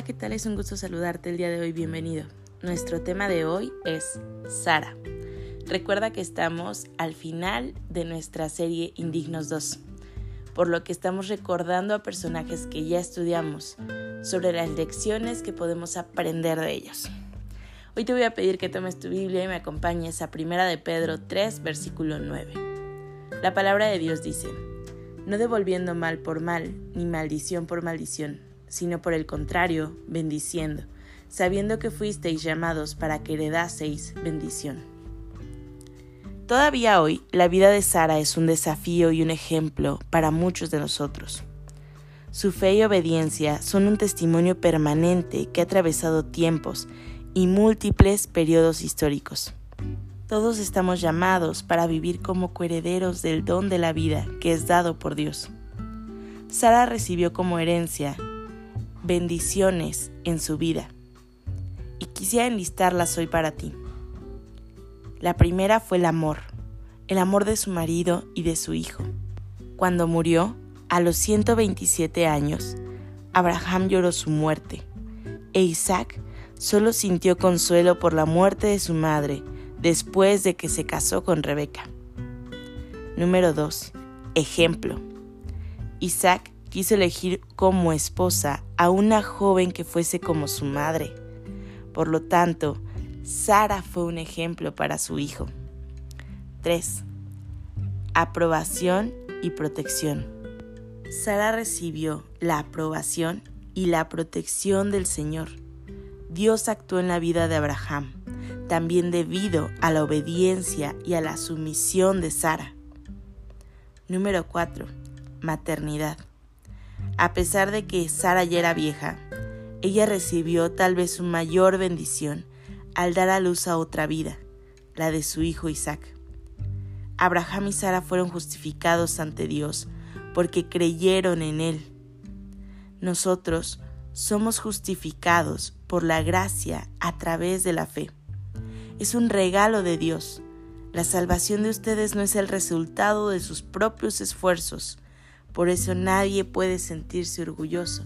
Hola, ¿qué tal? Es un gusto saludarte el día de hoy, bienvenido. Nuestro tema de hoy es Sara. Recuerda que estamos al final de nuestra serie Indignos 2, por lo que estamos recordando a personajes que ya estudiamos sobre las lecciones que podemos aprender de ellos. Hoy te voy a pedir que tomes tu Biblia y me acompañes a Primera de Pedro 3, versículo 9. La palabra de Dios dice, no devolviendo mal por mal, ni maldición por maldición sino por el contrario, bendiciendo, sabiendo que fuisteis llamados para que heredaseis bendición. Todavía hoy, la vida de Sara es un desafío y un ejemplo para muchos de nosotros. Su fe y obediencia son un testimonio permanente que ha atravesado tiempos y múltiples periodos históricos. Todos estamos llamados para vivir como coherederos del don de la vida que es dado por Dios. Sara recibió como herencia bendiciones en su vida. Y quisiera enlistarlas hoy para ti. La primera fue el amor, el amor de su marido y de su hijo. Cuando murió, a los 127 años, Abraham lloró su muerte, e Isaac solo sintió consuelo por la muerte de su madre después de que se casó con Rebeca. Número 2. Ejemplo. Isaac quiso elegir como esposa a una joven que fuese como su madre. Por lo tanto, Sara fue un ejemplo para su hijo. 3. Aprobación y protección. Sara recibió la aprobación y la protección del Señor. Dios actuó en la vida de Abraham, también debido a la obediencia y a la sumisión de Sara. Número 4. Maternidad. A pesar de que Sara ya era vieja, ella recibió tal vez su mayor bendición al dar a luz a otra vida, la de su hijo Isaac. Abraham y Sara fueron justificados ante Dios porque creyeron en Él. Nosotros somos justificados por la gracia a través de la fe. Es un regalo de Dios. La salvación de ustedes no es el resultado de sus propios esfuerzos, por eso nadie puede sentirse orgulloso.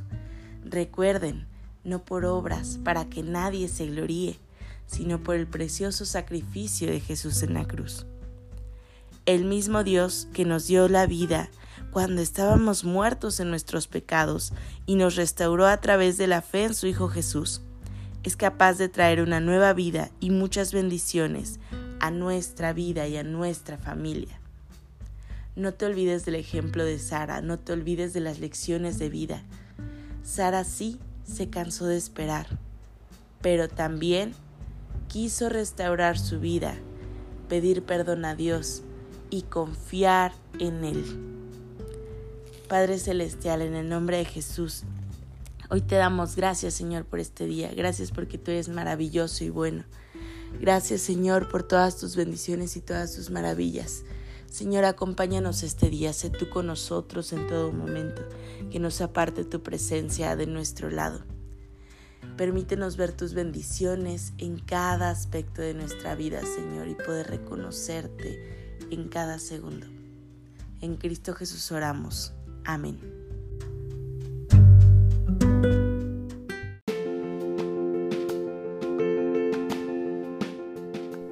Recuerden, no por obras para que nadie se gloríe, sino por el precioso sacrificio de Jesús en la cruz. El mismo Dios que nos dio la vida cuando estábamos muertos en nuestros pecados y nos restauró a través de la fe en su Hijo Jesús, es capaz de traer una nueva vida y muchas bendiciones a nuestra vida y a nuestra familia. No te olvides del ejemplo de Sara, no te olvides de las lecciones de vida. Sara sí se cansó de esperar, pero también quiso restaurar su vida, pedir perdón a Dios y confiar en Él. Padre Celestial, en el nombre de Jesús, hoy te damos gracias Señor por este día, gracias porque tú eres maravilloso y bueno. Gracias Señor por todas tus bendiciones y todas tus maravillas. Señor, acompáñanos este día, sé tú con nosotros en todo momento, que nos aparte tu presencia de nuestro lado. Permítenos ver tus bendiciones en cada aspecto de nuestra vida, Señor, y poder reconocerte en cada segundo. En Cristo Jesús oramos. Amén.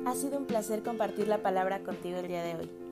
Ha sido un placer compartir la palabra contigo el día de hoy